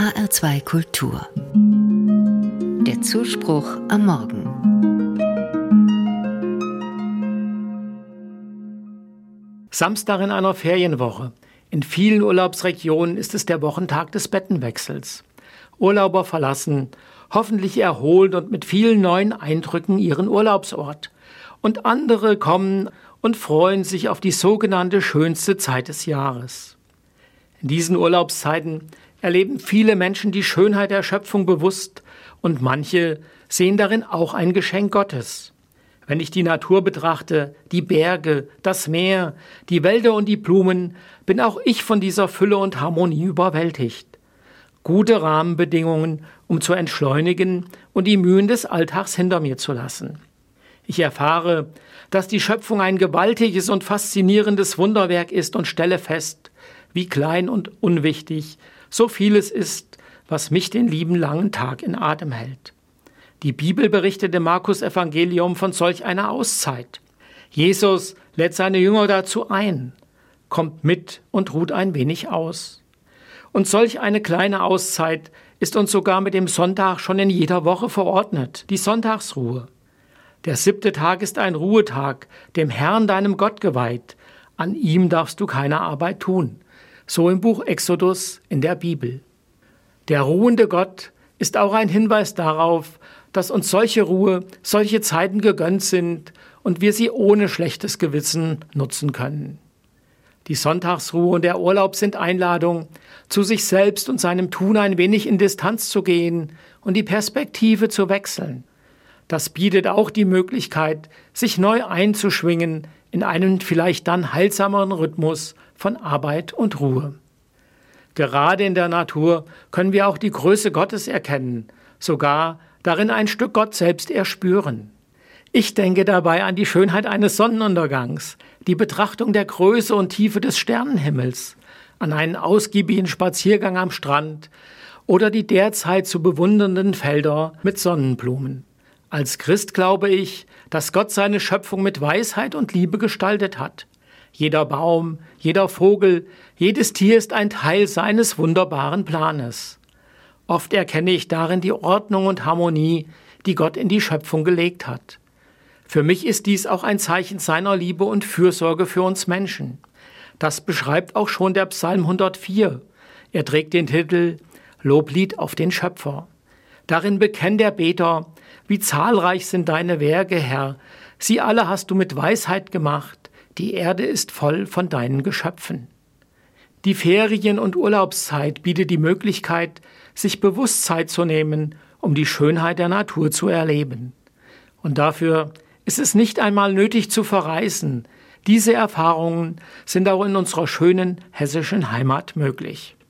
HR2 Kultur. Der Zuspruch am Morgen. Samstag in einer Ferienwoche. In vielen Urlaubsregionen ist es der Wochentag des Bettenwechsels. Urlauber verlassen, hoffentlich erholt und mit vielen neuen Eindrücken ihren Urlaubsort. Und andere kommen und freuen sich auf die sogenannte schönste Zeit des Jahres. In diesen Urlaubszeiten erleben viele Menschen die Schönheit der Schöpfung bewusst und manche sehen darin auch ein Geschenk Gottes. Wenn ich die Natur betrachte, die Berge, das Meer, die Wälder und die Blumen, bin auch ich von dieser Fülle und Harmonie überwältigt. Gute Rahmenbedingungen, um zu entschleunigen und die Mühen des Alltags hinter mir zu lassen. Ich erfahre, dass die Schöpfung ein gewaltiges und faszinierendes Wunderwerk ist und stelle fest, wie klein und unwichtig so vieles ist, was mich den lieben langen Tag in Atem hält. Die Bibel berichtet im Markus Evangelium von solch einer Auszeit. Jesus lädt seine Jünger dazu ein, kommt mit und ruht ein wenig aus. Und solch eine kleine Auszeit ist uns sogar mit dem Sonntag schon in jeder Woche verordnet, die Sonntagsruhe. Der siebte Tag ist ein Ruhetag, dem Herrn deinem Gott geweiht. An ihm darfst du keine Arbeit tun so im Buch Exodus in der Bibel. Der ruhende Gott ist auch ein Hinweis darauf, dass uns solche Ruhe, solche Zeiten gegönnt sind und wir sie ohne schlechtes Gewissen nutzen können. Die Sonntagsruhe und der Urlaub sind Einladung, zu sich selbst und seinem Tun ein wenig in Distanz zu gehen und die Perspektive zu wechseln. Das bietet auch die Möglichkeit, sich neu einzuschwingen in einen vielleicht dann heilsameren Rhythmus von Arbeit und Ruhe. Gerade in der Natur können wir auch die Größe Gottes erkennen, sogar darin ein Stück Gott selbst erspüren. Ich denke dabei an die Schönheit eines Sonnenuntergangs, die Betrachtung der Größe und Tiefe des Sternenhimmels, an einen ausgiebigen Spaziergang am Strand oder die derzeit zu bewundernden Felder mit Sonnenblumen. Als Christ glaube ich, dass Gott seine Schöpfung mit Weisheit und Liebe gestaltet hat jeder Baum, jeder Vogel, jedes Tier ist ein Teil seines wunderbaren Planes. Oft erkenne ich darin die Ordnung und Harmonie, die Gott in die Schöpfung gelegt hat. Für mich ist dies auch ein Zeichen seiner Liebe und Fürsorge für uns Menschen. Das beschreibt auch schon der Psalm 104. Er trägt den Titel Loblied auf den Schöpfer. Darin bekennt der Beter, wie zahlreich sind deine Werke, Herr. Sie alle hast du mit Weisheit gemacht. Die Erde ist voll von deinen Geschöpfen. Die Ferien- und Urlaubszeit bietet die Möglichkeit, sich bewusst Zeit zu nehmen, um die Schönheit der Natur zu erleben. Und dafür ist es nicht einmal nötig zu verreisen. Diese Erfahrungen sind auch in unserer schönen hessischen Heimat möglich.